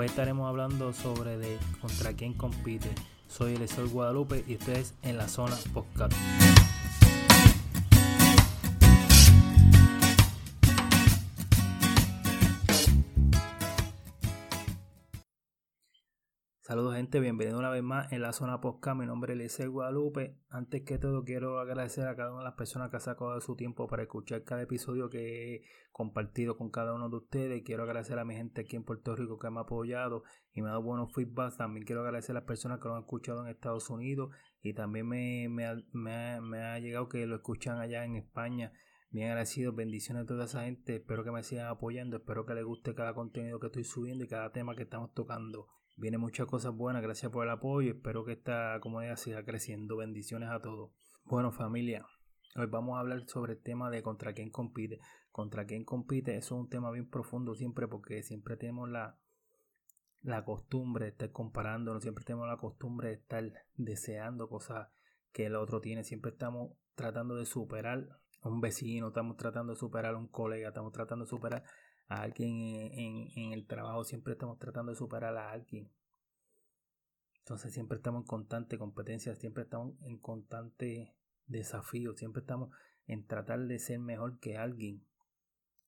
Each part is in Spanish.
Hoy estaremos hablando sobre de contra quién compite. Soy el Guadalupe y ustedes en la zona podcast. Saludos gente, bienvenido una vez más en la zona podcast. Mi nombre es Eliseo Guadalupe. Antes que todo quiero agradecer a cada una de las personas que ha sacado su tiempo para escuchar cada episodio que he compartido con cada uno de ustedes. Quiero agradecer a mi gente aquí en Puerto Rico que me ha apoyado y me ha dado buenos feedbacks. También quiero agradecer a las personas que lo han escuchado en Estados Unidos y también me, me, ha, llegado que lo escuchan allá en España. Bien agradecido, bendiciones a toda esa gente. Espero que me sigan apoyando. Espero que les guste cada contenido que estoy subiendo y cada tema que estamos tocando. Viene muchas cosas buenas, gracias por el apoyo. Espero que esta comunidad siga creciendo. Bendiciones a todos. Bueno, familia, hoy vamos a hablar sobre el tema de contra quién compite. Contra quién compite, eso es un tema bien profundo siempre porque siempre tenemos la, la costumbre de estar comparándonos, siempre tenemos la costumbre de estar deseando cosas que el otro tiene. Siempre estamos tratando de superar a un vecino, estamos tratando de superar a un colega, estamos tratando de superar a alguien en, el trabajo, siempre estamos tratando de superar a alguien. Entonces siempre estamos en constante competencia, siempre estamos en constante desafío, siempre estamos en tratar de ser mejor que alguien.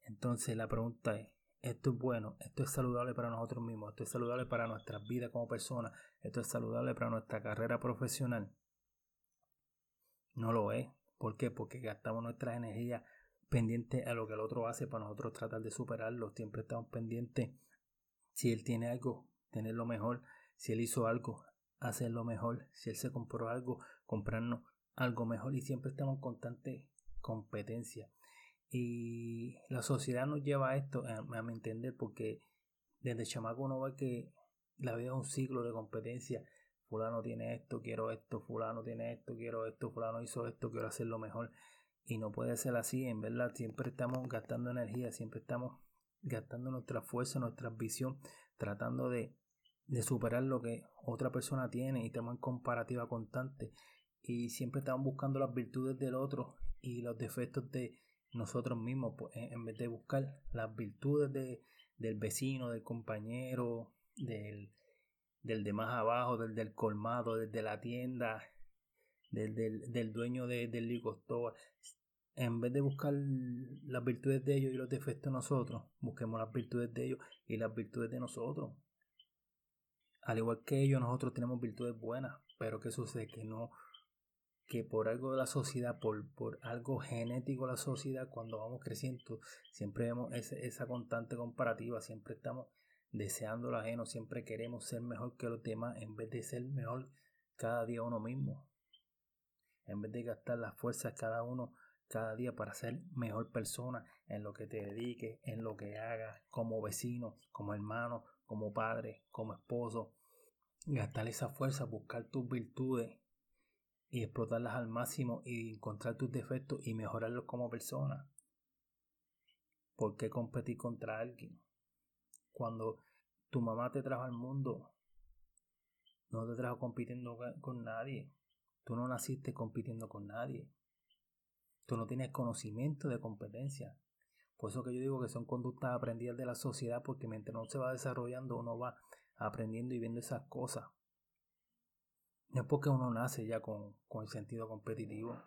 Entonces la pregunta es, ¿esto es bueno? ¿Esto es saludable para nosotros mismos? ¿Esto es saludable para nuestras vidas como personas? ¿Esto es saludable para nuestra carrera profesional? No lo es. ¿Por qué? Porque gastamos nuestra energía pendiente a lo que el otro hace para nosotros tratar de superarlo. Siempre estamos pendientes. Si él tiene algo, tenerlo mejor. Si él hizo algo, hacerlo mejor. Si él se compró algo, comprarnos algo mejor. Y siempre estamos en constante competencia. Y la sociedad nos lleva a esto, a, mi entender, porque desde chamaco uno ve que la vida es un ciclo de competencia. Fulano tiene esto, quiero esto, fulano tiene esto, quiero esto, fulano hizo esto, quiero hacerlo mejor. Y no puede ser así, en verdad, siempre estamos gastando energía, siempre estamos gastando nuestra fuerza, nuestra visión, tratando de, de superar lo que otra persona tiene y estamos en comparativa constante. Y siempre estamos buscando las virtudes del otro y los defectos de nosotros mismos, pues, en vez de buscar las virtudes de, del vecino, del compañero, del, del de más abajo, del del colmado, del de la tienda, del, del, dueño de, del liquor En vez de buscar las virtudes de ellos y los defectos de nosotros, busquemos las virtudes de ellos y las virtudes de nosotros. Al igual que ellos, nosotros tenemos virtudes buenas, pero ¿qué sucede? Que no, que por algo de la sociedad, por, por algo genético de la sociedad, cuando vamos creciendo, siempre vemos esa constante comparativa, siempre estamos deseando lo ajeno, siempre queremos ser mejor que los demás en vez de ser mejor cada día uno mismo en vez de gastar las fuerzas cada uno cada día para ser mejor persona en lo que te dediques, en lo que hagas, como vecino, como hermano, como padre, como esposo. Gastar esa fuerza, buscar tus virtudes y explotarlas al máximo y encontrar tus defectos y mejorarlos como persona. ¿Por qué competir contra alguien? Cuando tu mamá te trajo al mundo, no te trajo compitiendo con nadie. Tú no naciste compitiendo con nadie. Tú no tienes conocimiento de competencia. Por eso que yo digo que son conductas aprendidas de la sociedad porque mientras uno se va desarrollando uno va aprendiendo y viendo esas cosas. No es porque uno nace ya con, con el sentido competitivo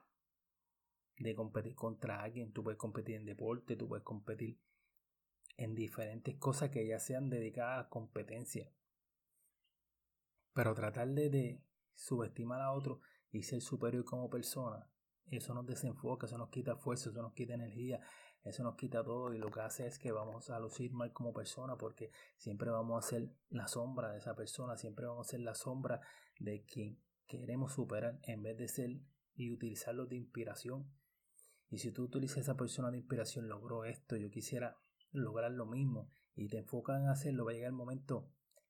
de competir contra alguien. Tú puedes competir en deporte, tú puedes competir en diferentes cosas que ya sean dedicadas a competencia. Pero tratar de, de subestimar a otro y ser superior como persona, eso nos desenfoca, eso nos quita fuerza, eso nos quita energía, eso nos quita todo y lo que hace es que vamos a lucir mal como persona porque siempre vamos a ser la sombra de esa persona, siempre vamos a ser la sombra de quien queremos superar en vez de ser y utilizarlo de inspiración. Y si tú utilizas esa persona de inspiración, logró esto, yo quisiera lograr lo mismo y te enfocas en hacerlo, va a llegar el momento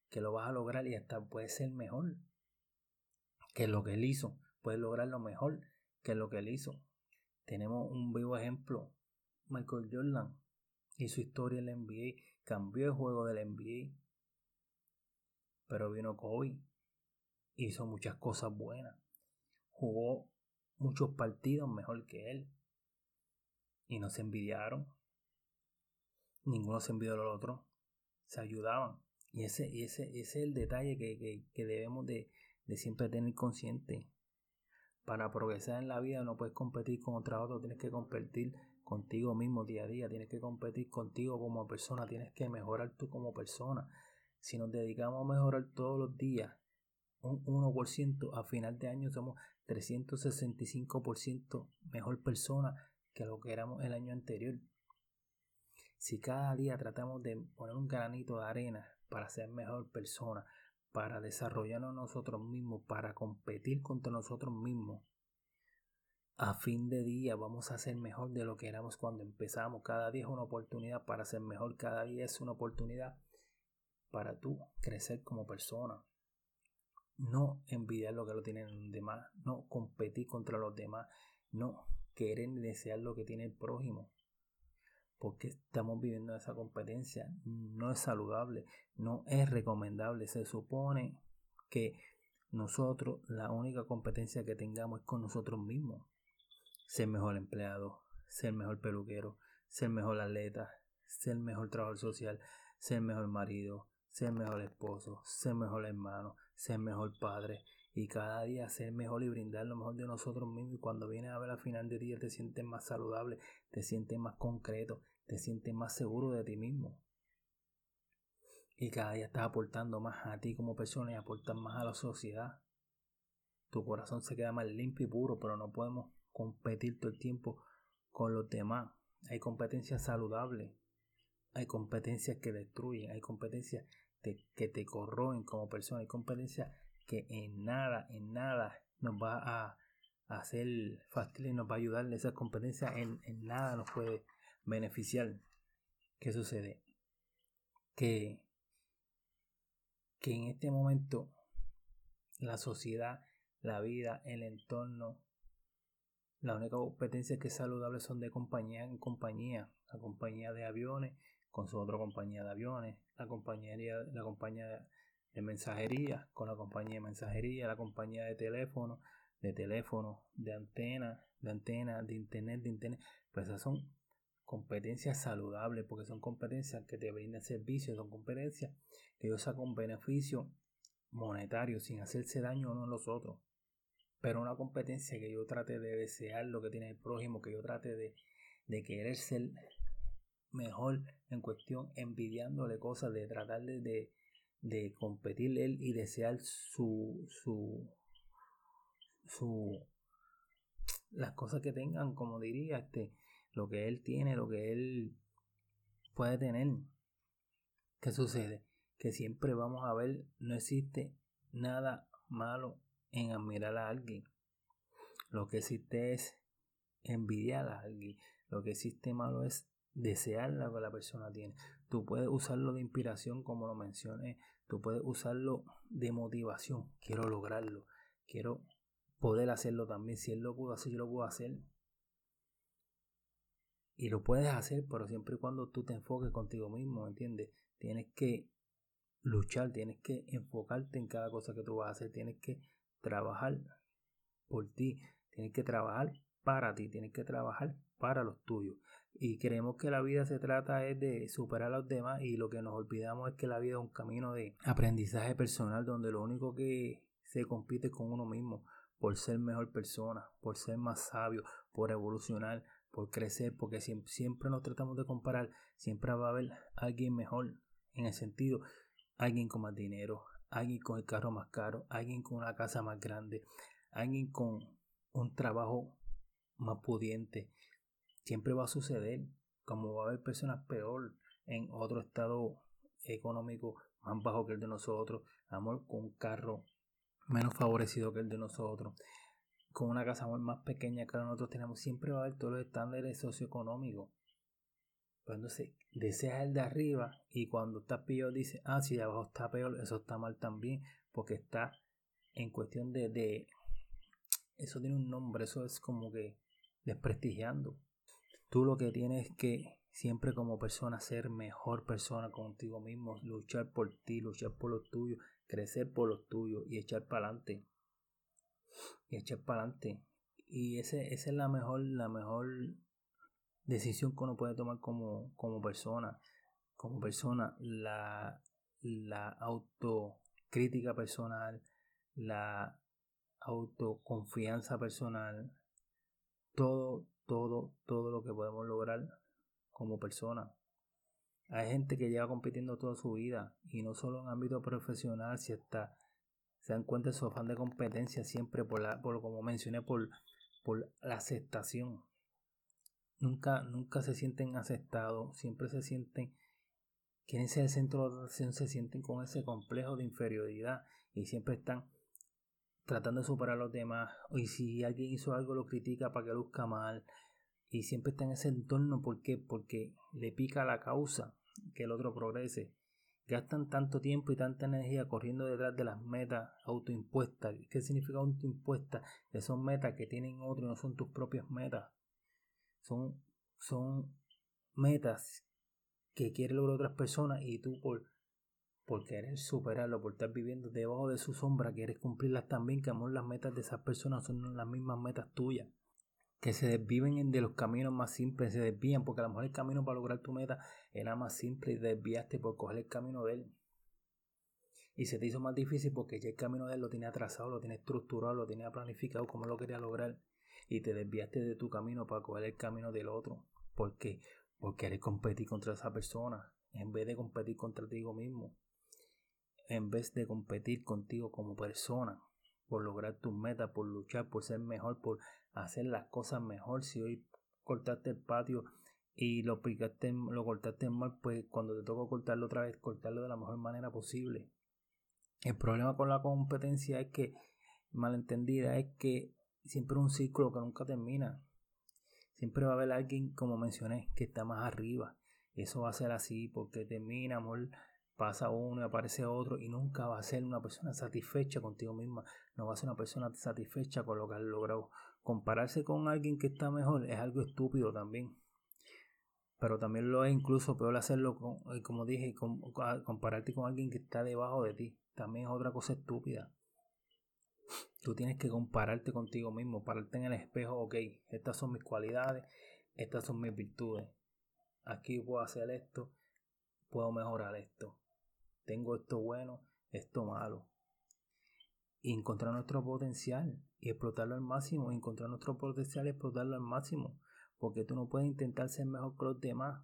que lo vas a lograr y hasta puede ser mejor que lo que él hizo puede lograr lo mejor que lo que él hizo. Tenemos un vivo ejemplo. Michael Jordan y su historia en la NBA cambió el juego del NBA. Pero vino Kobe, hizo muchas cosas buenas, jugó muchos partidos mejor que él y no se envidiaron. Ninguno se envidió al otro, se ayudaban Y ese, ese, ese es el detalle que, que, debemos de, de, siempre tener consciente. Para progresar en la vida no puedes competir con otra otro, tienes que competir contigo mismo día a día, tienes que competir contigo como persona, tienes que mejorar tú como persona. Si nos dedicamos a mejorar todos los días un 1%, a final de año somos 365% mejor persona que lo que éramos el año anterior. Si cada día tratamos de poner un granito de arena para ser mejor persona, para desarrollarnos nosotros mismos, para competir contra nosotros mismos, a fin de día vamos a ser mejor de lo que éramos cuando empezamos. Cada día es una oportunidad para ser mejor, cada día es una oportunidad para tú crecer como persona. No envidiar lo que lo tienen los demás, no competir contra los demás, no querer desear lo que tiene el prójimo. Porque estamos viviendo esa competencia. No es saludable, no es recomendable. Se supone que nosotros la única competencia que tengamos es con nosotros mismos ser mejor empleado, ser mejor peluquero, ser mejor atleta, ser mejor trabajador social, ser mejor marido, ser mejor esposo, ser mejor hermano, ser mejor padre y cada día ser mejor y brindar lo mejor de nosotros mismos y cuando vienes a ver al final del día te sientes más saludable, te sientes más concreto, te sientes más seguro de ti mismo. Y cada día estás aportando más a ti como persona y aportas más a la sociedad. Tu corazón se queda más limpio y puro, pero no podemos competir todo el tiempo con los demás. Hay competencias saludables, hay competencias que destruyen, hay competencias que te corroen como persona, hay competencias que en nada, en nada nos va a, hacer fácil y nos va a ayudar. Esa competencia en, en nada nos puede beneficiar. ¿Qué sucede? Que, que en este momento la sociedad, la vida, el entorno, la única competencia que es saludable son de compañía en compañía. La compañía de aviones con su otra compañía de aviones, la compañía, la compañía de mensajería con la compañía de mensajería, la compañía de teléfono, de teléfono, de antena, de antena, de internet, de internet. Pues esas son competencias saludables porque son competencias que te brindan servicios, son competencias que saco un beneficio monetario sin hacerse daño uno a los otros pero una competencia que yo trate de desear lo que tiene el prójimo, que yo trate de, de querer ser mejor en cuestión, envidiándole cosas, de tratar de, de competir él y desear su, su, su, las cosas que tengan, como diría, este, lo que él tiene, lo que él puede tener. ¿Qué sucede? Que siempre vamos a ver, no existe nada malo en admirar a alguien. Lo que existe es envidiar a alguien. Lo que existe malo es desear lo que la persona tiene. Tú puedes usarlo de inspiración, como lo mencioné. Tú puedes usarlo de motivación. Quiero lograrlo. Quiero poder hacerlo también. Si él lo pudo hacer, yo lo puedo hacer. Y lo puedes hacer, pero siempre y cuando tú te enfoques contigo mismo, ¿entiendes? Tienes que luchar, tienes que enfocarte en cada cosa que tú vas a hacer, tienes que trabajar por ti, tienes que trabajar para ti, tienes que trabajar para los tuyos. Y creemos que la vida se trata es de superar a los demás y lo que nos olvidamos es que la vida es un camino de aprendizaje personal donde lo único que se compite con uno mismo por ser mejor persona, por ser más sabio, por evolucionar, por crecer, porque siempre, siempre nos tratamos de comparar, siempre va a haber alguien mejor en el sentido, alguien con más dinero, alguien con el carro más caro, alguien con una casa más grande, alguien con un trabajo más pudiente. Siempre va a suceder, como va a haber personas peor en otro estado económico más bajo que el de nosotros, amor con un carro menos favorecido que el de nosotros, con una casa más pequeña que nosotros tenemos, siempre va a haber todos los estándares socioeconómicos. Pues entonces deseas el de arriba y cuando está peor dice, ah, si de abajo está peor, eso está mal también, porque está en cuestión de, de eso tiene un nombre, eso es como que desprestigiando. Tú lo que tienes que siempre como persona ser mejor persona contigo mismo, luchar por ti, luchar por lo tuyo, crecer por lo tuyo y echar para adelante. Y echar para adelante. Y ese, esa es la mejor, la mejor decisión que uno puede tomar como, como persona. Como persona, la, la autocrítica personal, la autoconfianza personal, todo, todo, todo lo que podemos lograr como persona. Hay gente que lleva compitiendo toda su vida y no solo en ámbito profesional, si está se dan cuenta de su afán de competencia siempre por la, por como mencioné, por, por la aceptación. Nunca, nunca se sienten aceptados, siempre se sienten, quieren ser el centro de atención, se sienten con ese complejo de inferioridad y siempre están tratando de superar a los demás. Y si alguien hizo algo, lo critica para que luzca mal. Y siempre está en ese entorno, ¿por qué? Porque le pica la causa que el otro progrese gastan tanto tiempo y tanta energía corriendo detrás de las metas autoimpuestas. ¿Qué significa autoimpuestas? Que son metas que tienen otros y no son tus propias metas. Son, son metas que quieren lograr otras personas y tú por, por querer superarlo, por estar viviendo debajo de su sombra, quieres cumplirlas también, que amor las metas de esas personas son las mismas metas tuyas que se desviven de los caminos más simples, se desvían, porque a lo mejor el camino para lograr tu meta era más simple y desviaste por coger el camino de él. Y se te hizo más difícil porque ya el camino de él lo tenía trazado, lo tenía estructurado, lo tenía planificado, como lo quería lograr. Y te desviaste de tu camino para coger el camino del otro. ¿Por qué? Porque querer competir contra esa persona, en vez de competir contra ti mismo. En vez de competir contigo como persona por lograr tus metas, por luchar, por ser mejor, por hacer las cosas mejor. Si hoy cortaste el patio y lo picaste, lo cortaste mal, pues cuando te toca cortarlo otra vez, cortarlo de la mejor manera posible. El problema con la competencia es que, malentendida, es que siempre un ciclo que nunca termina. Siempre va a haber alguien, como mencioné, que está más arriba. Eso va a ser así porque termina, amor, pasa uno y aparece otro y nunca va a ser una persona satisfecha contigo misma, no va a ser una persona satisfecha con lo que has logrado. Compararse con alguien que está mejor es algo estúpido también. Pero también lo es incluso peor hacerlo, con, eh, como dije, compararte con alguien que está debajo de ti. También es otra cosa estúpida. Tú tienes que compararte contigo mismo, pararte en el espejo, ok, estas son mis cualidades, estas son mis virtudes. Aquí puedo hacer esto, puedo mejorar esto tengo esto bueno, esto malo. Y encontrar nuestro potencial y explotarlo al máximo. encontrar nuestro potencial y explotarlo al máximo. Porque tú no puedes intentar ser mejor que los demás.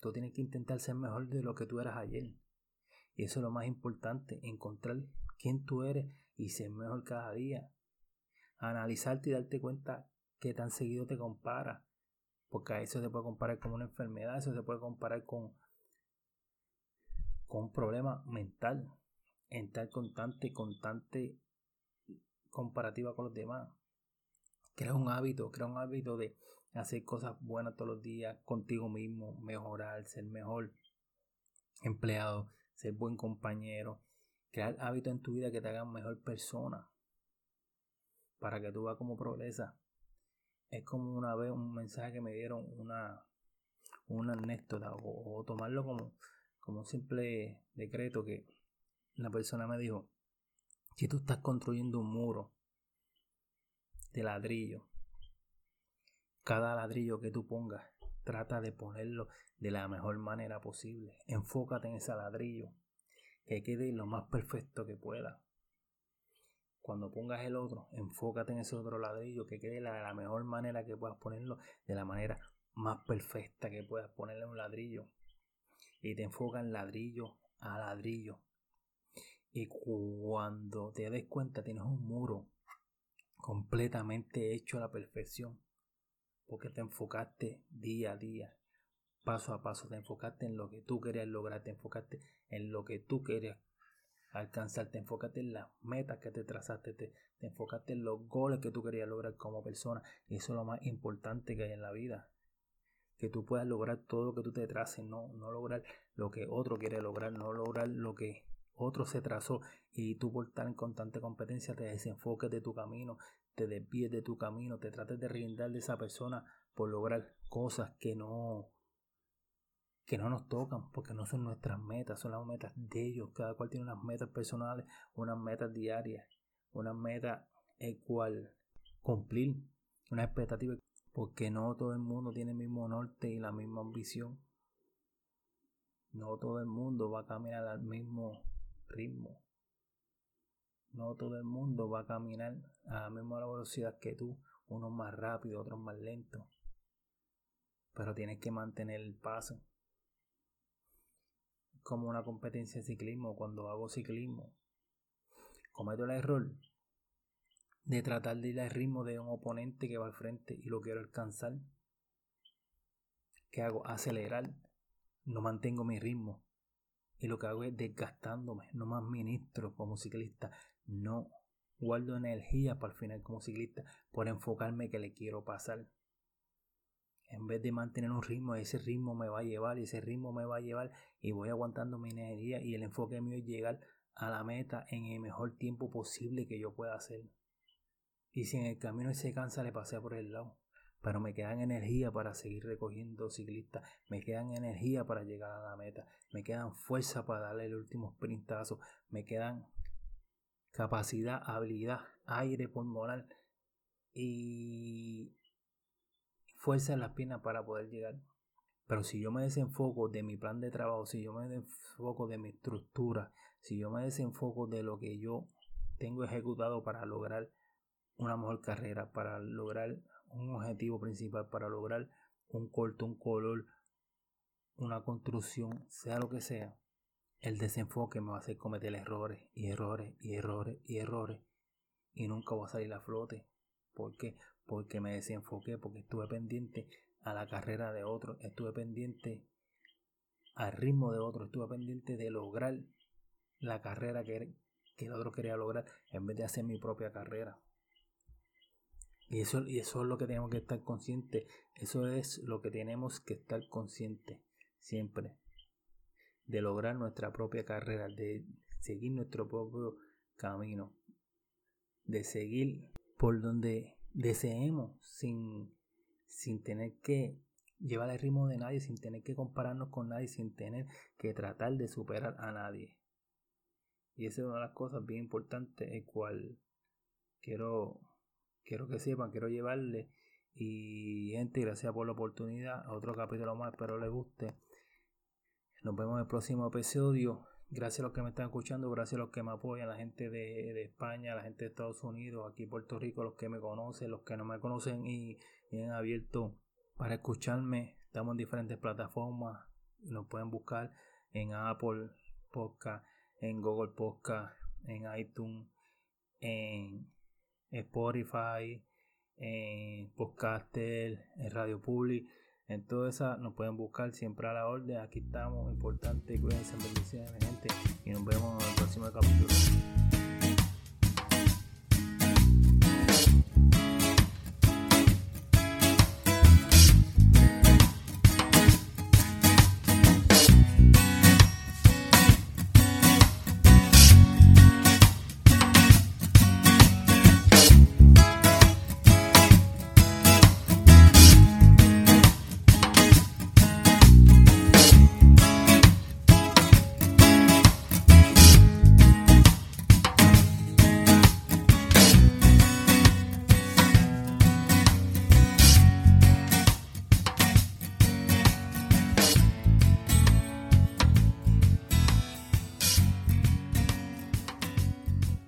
Tú tienes que intentar ser mejor de lo que tú eras ayer. Y eso es lo más importante, encontrar quién tú eres y ser mejor cada día. Analizarte y darte cuenta que tan seguido te compara. Porque a eso se puede comparar con una enfermedad, eso se puede comparar con con un problema mental, en tal constante, constante comparativa con los demás. Crea un hábito, crea un hábito de hacer cosas buenas todos los días contigo mismo, mejorar, ser mejor empleado, ser buen compañero, crear hábitos en tu vida que te hagan mejor persona para que tú veas cómo progresa. Es como una vez un mensaje que me dieron una, una anécdota o tomarlo como como un simple decreto que la persona me dijo, si tú estás construyendo un muro de ladrillo, cada ladrillo que tú pongas, trata de ponerlo de la mejor manera posible. Enfócate en ese ladrillo, que quede lo más perfecto que pueda. Cuando pongas el otro, enfócate en ese otro ladrillo, que quede de la mejor manera que puedas ponerlo, de la manera más perfecta que puedas ponerle un ladrillo y te enfocan ladrillo a ladrillo. Y cuando te des cuenta tienes un muro completamente hecho a la perfección. Porque te enfocaste día a día, paso a paso, te enfocaste en lo que tú querías lograr, te enfocaste en lo que tú querías alcanzar, te enfocaste en las metas que te trazaste, te, te enfocaste en los goles que tú querías lograr como persona. Y eso es lo más importante que hay en la vida que tú puedas lograr todo lo que tú te traces, no, no lograr lo que otro quiere lograr, no lograr lo que otro se trazó. Y tú por estar en constante competencia te desenfoques de tu camino, te desvíes de tu camino, te trates de rindar de esa persona por lograr cosas que no que no nos tocan porque no son nuestras metas, son las metas de ellos, cada cual tiene unas metas personales, unas metas diarias, unas metas el cual cumplir, una expectativa porque no todo el mundo tiene el mismo norte y la misma ambición. No todo el mundo va a caminar al mismo ritmo. No todo el mundo va a caminar a la misma velocidad que tú, unos más rápido, otros más lentos. Pero tienes que mantener el paso. Como una competencia de ciclismo, cuando hago ciclismo, cometo el error de tratar de ir al ritmo de un oponente que va al frente y lo quiero alcanzar. ¿Qué hago? Acelerar. No mantengo mi ritmo. Y lo que hago es desgastándome. No me administro como ciclista. No guardo energía para el final como ciclista por enfocarme que le quiero pasar. En vez de mantener un ritmo, ese ritmo me va a llevar y ese ritmo me va a llevar y voy aguantando mi energía y el enfoque mío es llegar a la meta en el mejor tiempo posible que yo pueda hacer. Y si en el camino se cansa, le pasé por el lado. Pero me quedan energía para seguir recogiendo ciclistas. Me quedan energía para llegar a la meta. Me quedan fuerza para darle el último sprintazo. Me quedan capacidad, habilidad, aire pulmonar y fuerza en las piernas para poder llegar. Pero si yo me desenfoco de mi plan de trabajo, si yo me desenfoco de mi estructura, si yo me desenfoco de lo que yo tengo ejecutado para lograr una mejor carrera, para lograr un objetivo principal, para lograr un corto, un color, una construcción, sea lo que sea, el desenfoque me va a hacer cometer errores y errores y errores y errores y nunca voy a salir a flote. ¿Por qué? Porque me desenfoqué, porque estuve pendiente a la carrera de otro, estuve pendiente al ritmo de otro, estuve pendiente de lograr la carrera que, que el otro quería lograr en vez de hacer mi propia carrera. Y eso, y eso es lo que tenemos que estar conscientes. Eso es lo que tenemos que estar conscientes siempre de lograr nuestra propia carrera, de seguir nuestro propio camino, de seguir por donde deseemos sin, sin tener que llevar el ritmo de nadie, sin tener que compararnos con nadie, sin tener que tratar de superar a nadie. Y esa es una de las cosas bien importantes, el cual quiero, quiero que sepan, quiero llevarle. Y gente, gracias por la oportunidad. Otro capítulo más, espero les guste. Nos vemos en el próximo episodio. Gracias a los que me están escuchando, gracias a los que me apoyan, la gente de, España, la gente de Estados Unidos, aquí Puerto Rico, los que me conocen, los que no me conocen y, han abierto para escucharme. Estamos en diferentes plataformas. Nos pueden buscar en Apple Podcast, en Google Podcast, en iTunes, en Spotify, en Podcaster, en Radio Public. En todo esa nos pueden buscar siempre a la orden. Aquí estamos, importante, cuídense, bendiciones, gente. Y nos vemos en el próximo capítulo.